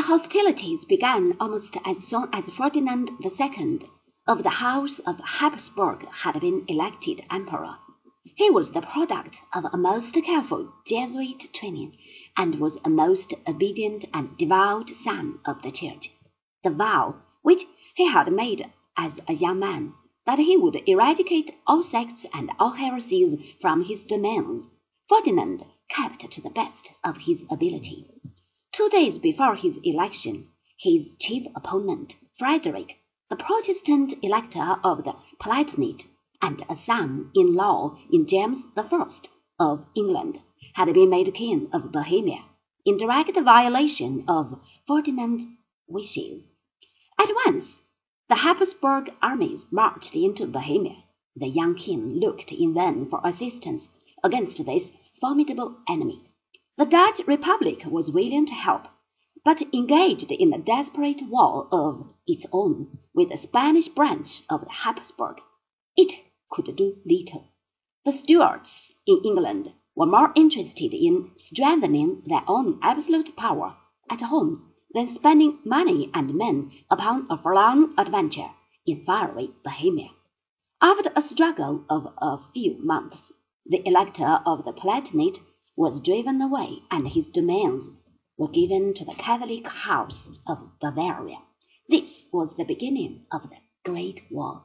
The hostilities began almost as soon as Ferdinand II of the House of Habsburg had been elected emperor. He was the product of a most careful Jesuit training, and was a most obedient and devout son of the Church. The vow which he had made as a young man, that he would eradicate all sects and all heresies from his domains, Ferdinand kept to the best of his ability. Two days before his election, his chief opponent, Frederick, the Protestant elector of the Palatinate, and a son-in-law in James I of England, had been made king of Bohemia, in direct violation of Ferdinand's wishes. At once the Habsburg armies marched into Bohemia. The young king looked in vain for assistance against this formidable enemy. The Dutch Republic was willing to help, but engaged in a desperate war of its own with the Spanish branch of the Habsburg. It could do little. The Stuarts in England were more interested in strengthening their own absolute power at home than spending money and men upon a forlorn adventure in faraway Bohemia. After a struggle of a few months, the Elector of the Palatinate was driven away and his domains were given to the Catholic House of Bavaria. This was the beginning of the Great War.